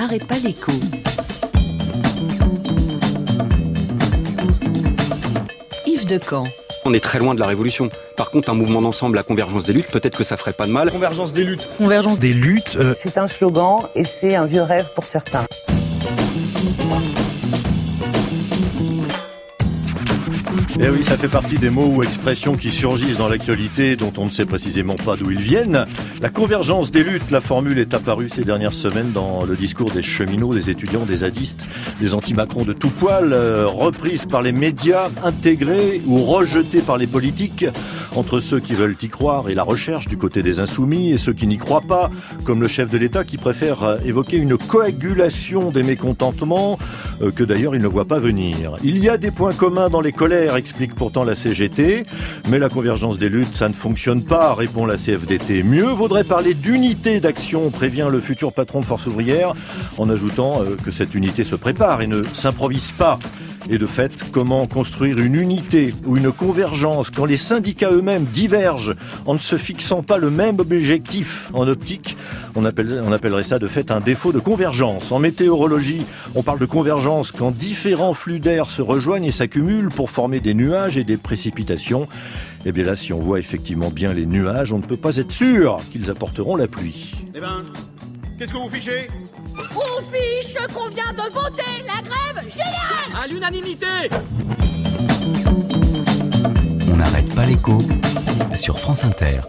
n'arrête pas l'écho. Yves Decamp. On est très loin de la révolution. Par contre, un mouvement d'ensemble, la convergence des luttes, peut-être que ça ferait pas de mal. Convergence des luttes. Convergence des luttes. euh, C'est un slogan et c'est un vieux rêve pour certains. Eh oui, ça fait partie des mots ou expressions qui surgissent dans l'actualité dont on ne sait précisément pas d'où ils viennent. La convergence des luttes, la formule est apparue ces dernières semaines dans le discours des cheminots, des étudiants, des zadistes, des anti-Macron de tout poil, euh, reprise par les médias, intégrée ou rejetée par les politiques, entre ceux qui veulent y croire et la recherche du côté des insoumis et ceux qui n'y croient pas, comme le chef de l'État qui préfère euh, évoquer une coagulation des mécontentements euh, que d'ailleurs il ne voit pas venir. Il y a des points communs dans les explique pourtant la CGT, mais la convergence des luttes, ça ne fonctionne pas, répond la CFDT. Mieux vaudrait parler d'unité d'action, prévient le futur patron de Force ouvrière, en ajoutant euh, que cette unité se prépare et ne s'improvise pas. Et de fait, comment construire une unité ou une convergence quand les syndicats eux-mêmes divergent en ne se fixant pas le même objectif en optique on, appelle- on appellerait ça de fait un défaut de convergence. En météorologie, on parle de convergence quand différents flux d'air se rejoignent et s'accumulent pour former des nuages et des précipitations. Et bien là, si on voit effectivement bien les nuages, on ne peut pas être sûr qu'ils apporteront la pluie. Eh ben, qu'est-ce que vous fichez? On fiche qu'on vient de voter la grève générale À l'unanimité On n'arrête pas l'écho sur France Inter.